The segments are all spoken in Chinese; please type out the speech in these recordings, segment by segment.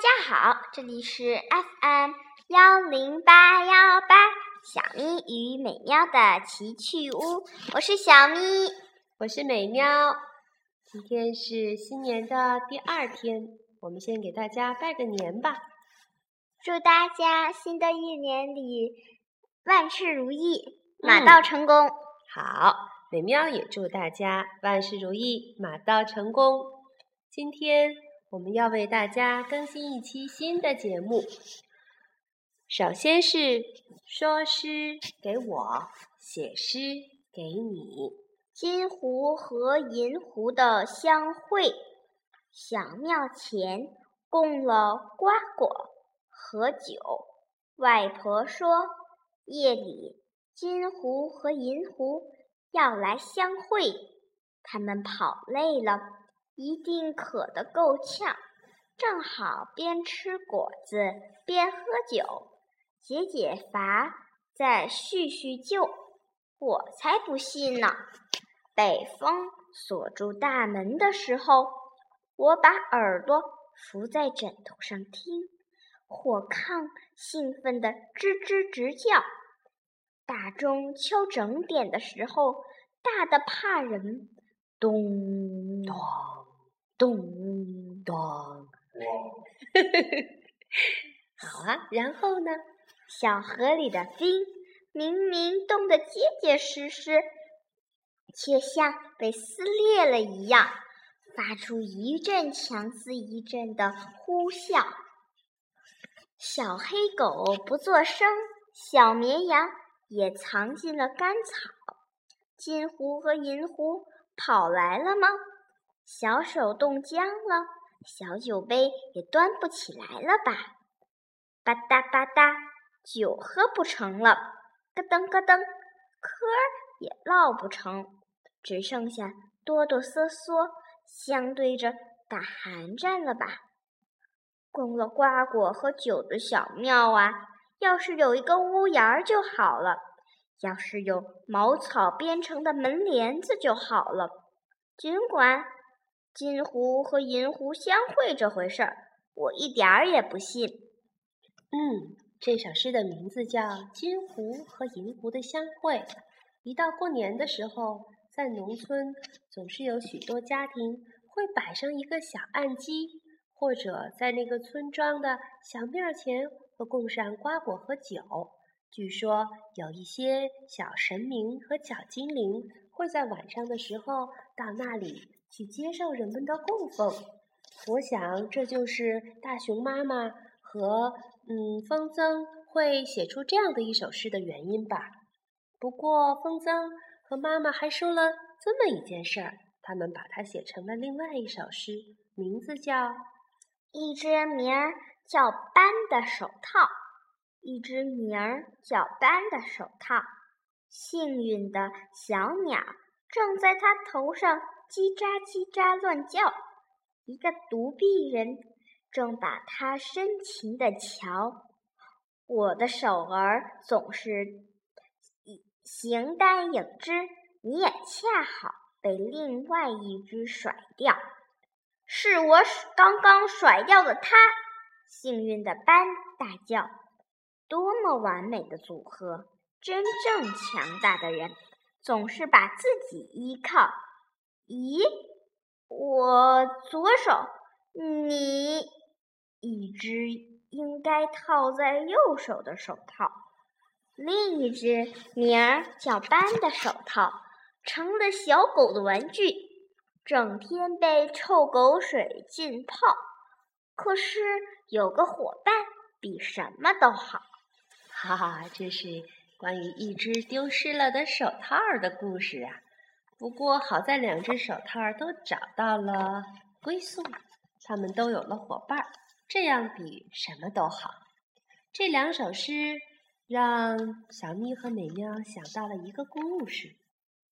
家好，这里是 FM 幺零八幺八小咪与美妙的奇趣屋，我是小咪，我是美妙。今天是新年的第二天，我们先给大家拜个年吧，祝大家新的一年里万事如意，马到成功。好，美妙也祝大家万事如意，马到成功。今天。我们要为大家更新一期新的节目。首先是说诗给我，写诗给你。金壶和银壶的相会，小庙前供了瓜果和酒。外婆说，夜里金壶和银壶要来相会，他们跑累了。一定渴得够呛，正好边吃果子边喝酒，解解乏，再叙叙旧。我才不信呢！北风锁住大门的时候，我把耳朵伏在枕头上听，火炕兴奋地吱吱直叫。大钟敲整点的时候，大的怕人，咚咚。咚咚，好啊！然后呢？小河里的冰明明冻得结结实实，却像被撕裂了一样，发出一阵强似一阵的呼啸。小黑狗不作声，小绵羊也藏进了干草。金狐和银狐跑来了吗？小手冻僵了，小酒杯也端不起来了吧？吧嗒吧嗒，酒喝不成了；咯噔咯噔，嗑也唠不成，只剩下哆哆嗦嗦，相对着打寒战了吧？供了瓜果和酒的小庙啊，要是有一个屋檐儿就好了；要是有茅草编成的门帘子就好了。尽管。金壶和银壶相会这回事儿，我一点儿也不信。嗯，这首诗的名字叫《金壶和银壶的相会》。一到过年的时候，在农村总是有许多家庭会摆上一个小案几，或者在那个村庄的小庙前会供上瓜果和酒。据说有一些小神明和小精灵会在晚上的时候到那里。去接受人们的供奉，我想这就是大熊妈妈和嗯风筝会写出这样的一首诗的原因吧。不过风筝和妈妈还说了这么一件事儿，他们把它写成了另外一首诗，名字叫《一只名儿叫斑的手套》。一只名儿叫斑的手套，幸运的小鸟正在它头上。叽喳叽喳乱叫，一个独臂人正把它深情地瞧。我的手儿总是形单影只，你也恰好被另外一只甩掉。是我刚刚甩掉的它。幸运的斑大叫：“多么完美的组合！真正强大的人总是把自己依靠。”咦，我左手，你一只应该套在右手的手套，另一只名儿叫斑的手套，成了小狗的玩具，整天被臭狗水浸泡。可是有个伙伴比什么都好。哈哈，这是关于一只丢失了的手套的故事啊。不过好在两只手套都找到了归宿，他们都有了伙伴，这样比什么都好。这两首诗让小咪和美妙想到了一个故事：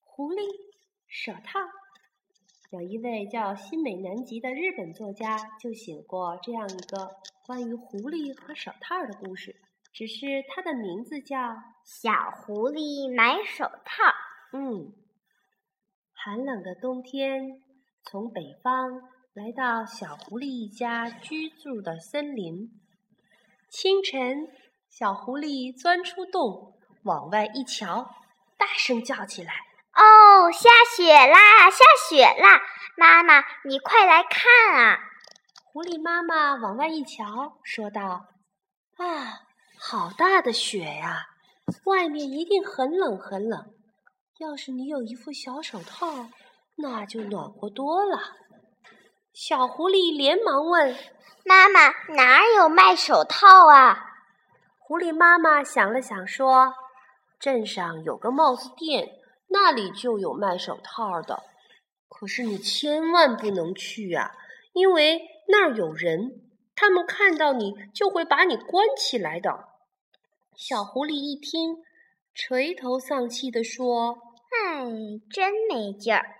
狐狸、手套。有一位叫新美南吉的日本作家就写过这样一个关于狐狸和手套的故事，只是它的名字叫《小狐狸买手套》。嗯。寒冷的冬天从北方来到小狐狸一家居住的森林。清晨，小狐狸钻出洞，往外一瞧，大声叫起来：“哦，下雪啦！下雪啦！妈妈，你快来看啊！”狐狸妈妈往外一瞧，说道：“啊，好大的雪呀！外面一定很冷很冷。要是你有一副小手套，那就暖和多了。”小狐狸连忙问：“妈妈，哪有卖手套啊？”狐狸妈妈想了想说：“镇上有个帽子店，那里就有卖手套的。可是你千万不能去啊，因为那儿有人，他们看到你就会把你关起来的。”小狐狸一听，垂头丧气地说：“唉，真没劲儿，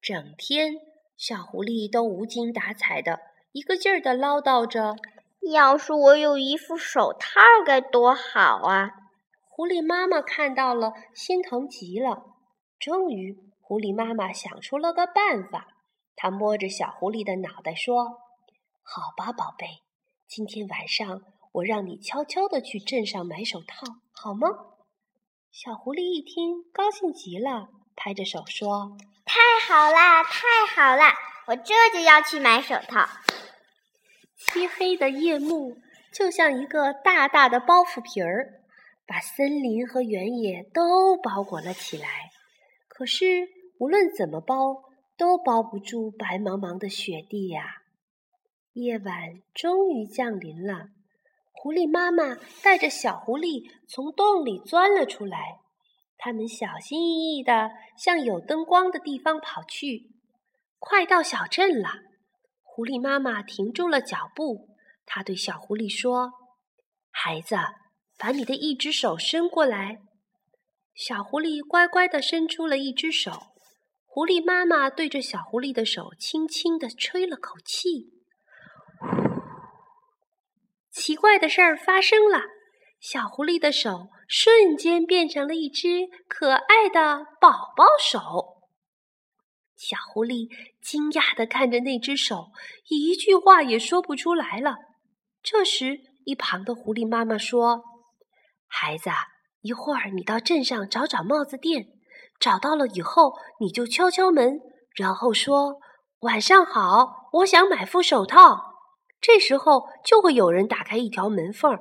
整天。”小狐狸都无精打采的，一个劲儿的唠叨着：“要是我有一副手套该多好啊！”狐狸妈妈看到了，心疼极了。终于，狐狸妈妈想出了个办法。她摸着小狐狸的脑袋说：“好吧，宝贝，今天晚上我让你悄悄的去镇上买手套，好吗？”小狐狸一听，高兴极了，拍着手说。太好啦，太好啦！我这就要去买手套。漆黑的夜幕就像一个大大的包袱皮儿，把森林和原野都包裹了起来。可是无论怎么包，都包不住白茫茫的雪地呀。夜晚终于降临了，狐狸妈妈带着小狐狸从洞里钻了出来。他们小心翼翼地向有灯光的地方跑去。快到小镇了，狐狸妈妈停住了脚步。她对小狐狸说：“孩子，把你的一只手伸过来。”小狐狸乖乖地伸出了一只手。狐狸妈妈对着小狐狸的手轻轻地吹了口气。奇怪的事儿发生了。小狐狸的手瞬间变成了一只可爱的宝宝手。小狐狸惊讶地看着那只手，一句话也说不出来了。这时，一旁的狐狸妈妈说：“孩子，一会儿你到镇上找找帽子店，找到了以后，你就敲敲门，然后说‘晚上好，我想买副手套’。这时候就会有人打开一条门缝。”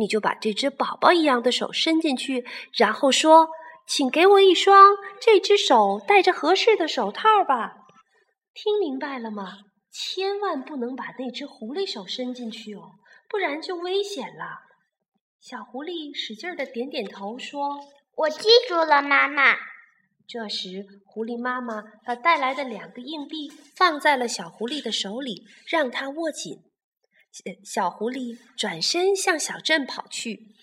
你就把这只宝宝一样的手伸进去，然后说：“请给我一双这只手戴着合适的手套吧。”听明白了吗？千万不能把那只狐狸手伸进去哦，不然就危险了。小狐狸使劲的点点头，说：“我记住了，妈妈。”这时，狐狸妈妈把带来的两个硬币放在了小狐狸的手里，让它握紧。小狐狸转身向小镇跑去。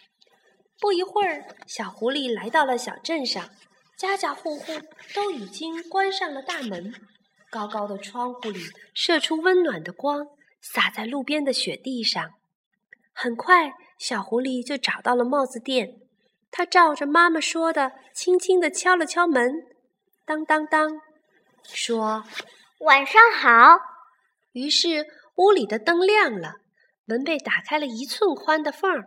不一会儿，小狐狸来到了小镇上，家家户户都已经关上了大门。高高的窗户里射出温暖的光，洒在路边的雪地上。很快，小狐狸就找到了帽子店。它照着妈妈说的，轻轻地敲了敲门，当当当，说：“晚上好。”于是。屋里的灯亮了，门被打开了一寸宽的缝儿，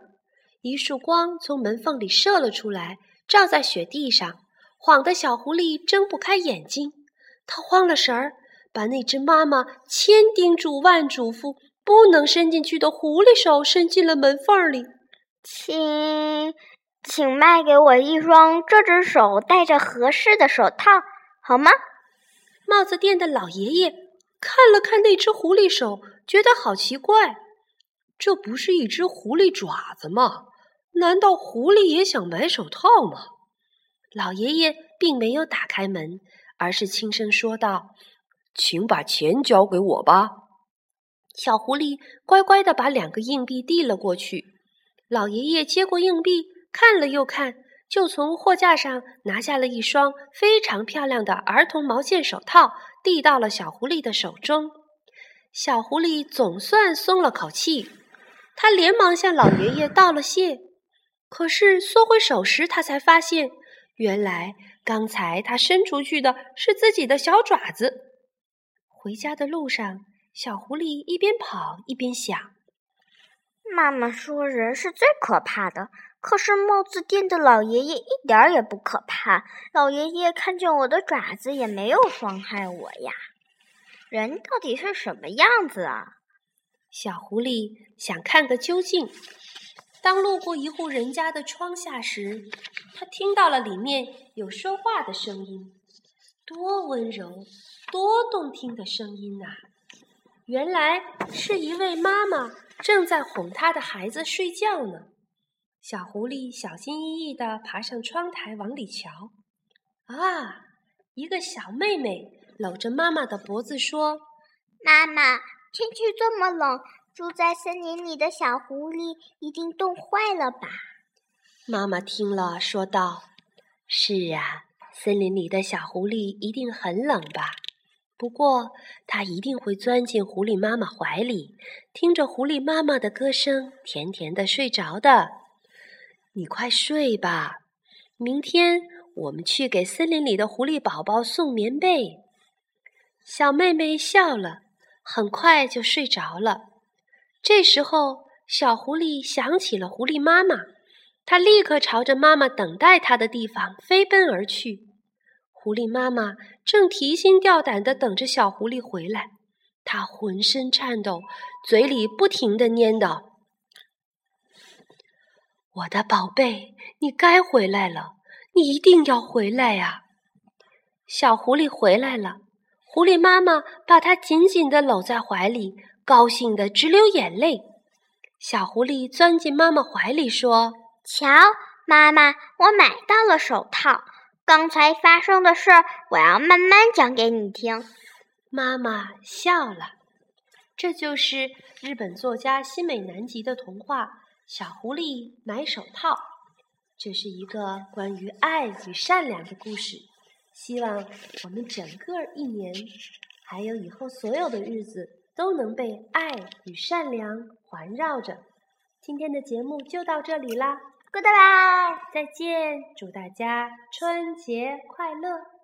一束光从门缝里射了出来，照在雪地上，晃得小狐狸睁不开眼睛。他慌了神儿，把那只妈妈千叮嘱万嘱咐不能伸进去的狐狸手伸进了门缝里。请，请卖给我一双这只手戴着合适的手套，好吗？帽子店的老爷爷。看了看那只狐狸手，觉得好奇怪，这不是一只狐狸爪子吗？难道狐狸也想买手套吗？老爷爷并没有打开门，而是轻声说道：“请把钱交给我吧。”小狐狸乖乖的把两个硬币递了过去。老爷爷接过硬币，看了又看，就从货架上拿下了一双非常漂亮的儿童毛线手套。递到了小狐狸的手中，小狐狸总算松了口气。他连忙向老爷爷道了谢，可是缩回手时，他才发现，原来刚才他伸出去的是自己的小爪子。回家的路上，小狐狸一边跑一边想：妈妈说人是最可怕的，可是帽子店的老爷爷一点也不可怕。老爷爷看见我的爪子也没有伤害我呀。人到底是什么样子啊？小狐狸想看个究竟。当路过一户人家的窗下时，他听到了里面有说话的声音，多温柔、多动听的声音呐！原来是一位妈妈正在哄她的孩子睡觉呢。小狐狸小心翼翼地爬上窗台往里瞧，啊，一个小妹妹搂着妈妈的脖子说：“妈妈，天气这么冷。”住在森林里的小狐狸一定冻坏了吧？妈妈听了说道：“是啊，森林里的小狐狸一定很冷吧？不过它一定会钻进狐狸妈妈怀里，听着狐狸妈妈的歌声，甜甜的睡着的。你快睡吧，明天我们去给森林里的狐狸宝宝送棉被。”小妹妹笑了，很快就睡着了。这时候，小狐狸想起了狐狸妈妈，它立刻朝着妈妈等待它的地方飞奔而去。狐狸妈妈正提心吊胆地等着小狐狸回来，它浑身颤抖，嘴里不停地念叨：“我的宝贝，你该回来了，你一定要回来呀！”小狐狸回来了，狐狸妈妈把它紧紧地搂在怀里。高兴得直流眼泪，小狐狸钻进妈妈怀里说：“瞧，妈妈，我买到了手套。刚才发生的事，我要慢慢讲给你听。”妈妈笑了。这就是日本作家新美南吉的童话《小狐狸买手套》。这是一个关于爱与善良的故事。希望我们整个一年，还有以后所有的日子。都能被爱与善良环绕着。今天的节目就到这里啦，Goodbye，再见，祝大家春节快乐。